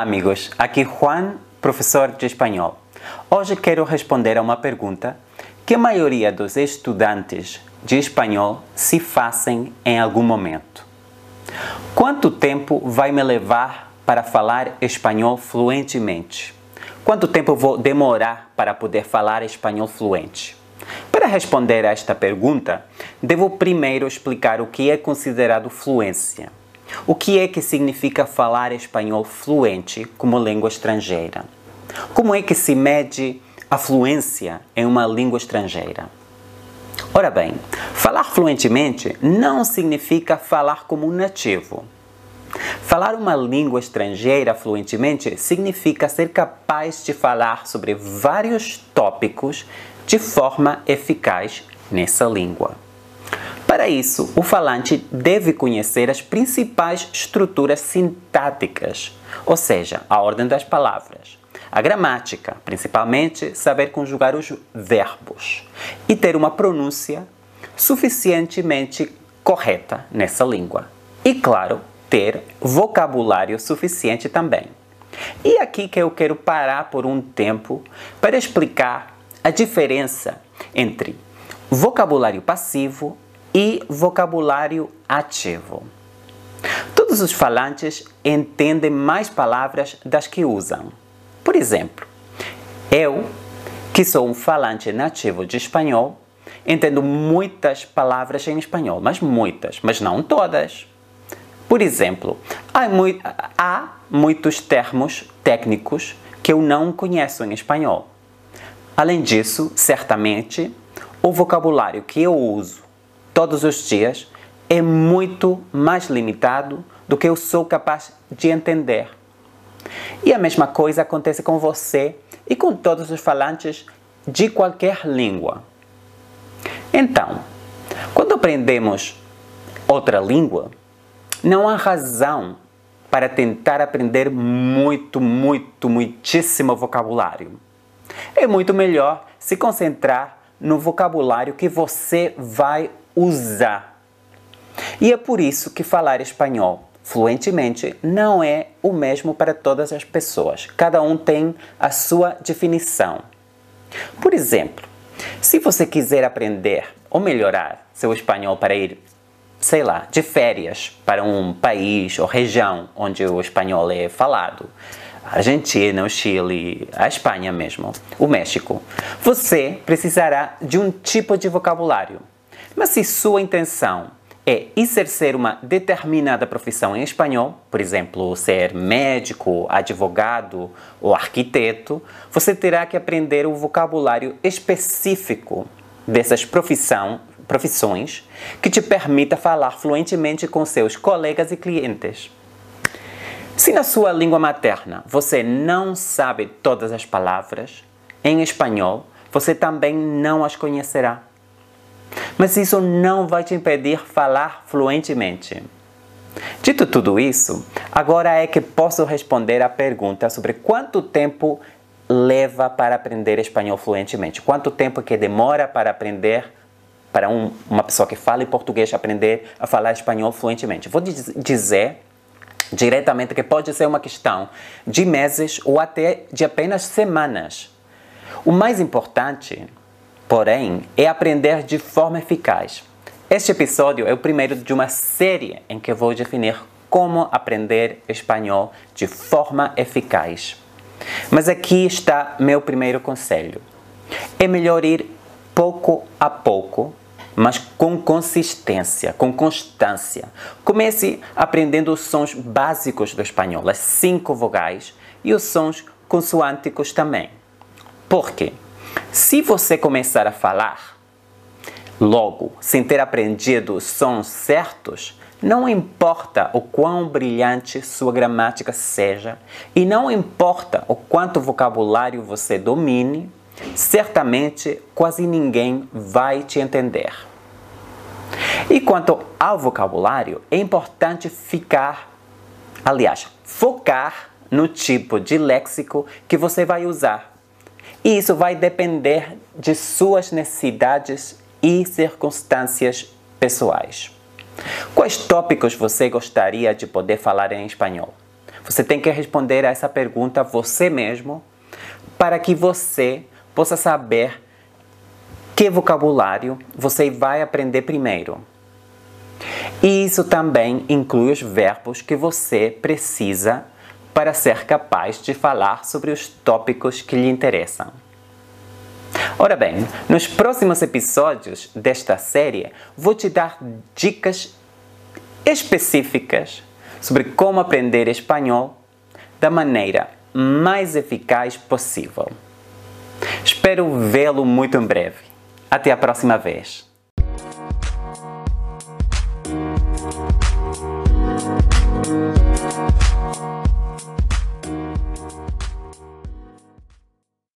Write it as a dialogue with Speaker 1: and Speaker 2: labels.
Speaker 1: amigos, aqui Juan, professor de espanhol. Hoje quero responder a uma pergunta que a maioria dos estudantes de espanhol se fazem em algum momento. Quanto tempo vai me levar para falar espanhol fluentemente? Quanto tempo vou demorar para poder falar espanhol fluente? Para responder a esta pergunta, devo primeiro explicar o que é considerado fluência. O que é que significa falar espanhol fluente como língua estrangeira? Como é que se mede a fluência em uma língua estrangeira? Ora bem, falar fluentemente não significa falar como um nativo. Falar uma língua estrangeira fluentemente significa ser capaz de falar sobre vários tópicos de forma eficaz nessa língua. Para isso, o falante deve conhecer as principais estruturas sintáticas, ou seja, a ordem das palavras, a gramática, principalmente saber conjugar os verbos e ter uma pronúncia suficientemente correta nessa língua. E claro, ter vocabulário suficiente também. E aqui que eu quero parar por um tempo para explicar a diferença entre vocabulário passivo e vocabulário ativo. Todos os falantes entendem mais palavras das que usam. Por exemplo, eu, que sou um falante nativo de espanhol, entendo muitas palavras em espanhol, mas muitas, mas não todas. Por exemplo, há, há muitos termos técnicos que eu não conheço em espanhol. Além disso, certamente, o vocabulário que eu uso todos os dias é muito mais limitado do que eu sou capaz de entender. E a mesma coisa acontece com você e com todos os falantes de qualquer língua. Então, quando aprendemos outra língua, não há razão para tentar aprender muito, muito, muitíssimo vocabulário. É muito melhor se concentrar no vocabulário que você vai usar. E é por isso que falar espanhol fluentemente não é o mesmo para todas as pessoas. Cada um tem a sua definição. Por exemplo, se você quiser aprender ou melhorar seu espanhol para ir, sei lá, de férias para um país ou região onde o espanhol é falado, Argentina, o Chile, a Espanha mesmo, o México, você precisará de um tipo de vocabulário. Mas se sua intenção é exercer uma determinada profissão em espanhol, por exemplo, ser médico, advogado ou arquiteto, você terá que aprender o vocabulário específico dessas profissão, profissões que te permita falar fluentemente com seus colegas e clientes. Se na sua língua materna você não sabe todas as palavras, em espanhol você também não as conhecerá. Mas isso não vai te impedir falar fluentemente. Dito tudo isso, agora é que posso responder à pergunta sobre quanto tempo leva para aprender espanhol fluentemente. Quanto tempo que demora para aprender para um, uma pessoa que fala português aprender a falar espanhol fluentemente. Vou dizer diretamente que pode ser uma questão de meses ou até de apenas semanas. O mais importante porém, é aprender de forma eficaz. Este episódio é o primeiro de uma série em que vou definir como aprender espanhol de forma eficaz. Mas aqui está meu primeiro conselho. É melhor ir pouco a pouco, mas com consistência, com constância. Comece aprendendo os sons básicos do espanhol, as cinco vogais e os sons consoânticos também. Por quê? Se você começar a falar logo, sem ter aprendido os sons certos, não importa o quão brilhante sua gramática seja e não importa o quanto vocabulário você domine, certamente quase ninguém vai te entender. E quanto ao vocabulário, é importante ficar, aliás, focar no tipo de léxico que você vai usar e isso vai depender de suas necessidades e circunstâncias pessoais. Quais tópicos você gostaria de poder falar em espanhol? Você tem que responder a essa pergunta você mesmo para que você possa saber que vocabulário você vai aprender primeiro. E isso também inclui os verbos que você precisa para ser capaz de falar sobre os tópicos que lhe interessam. Ora bem, nos próximos episódios desta série vou te dar dicas específicas sobre como aprender espanhol da maneira mais eficaz possível. Espero vê-lo muito em breve. Até a próxima vez.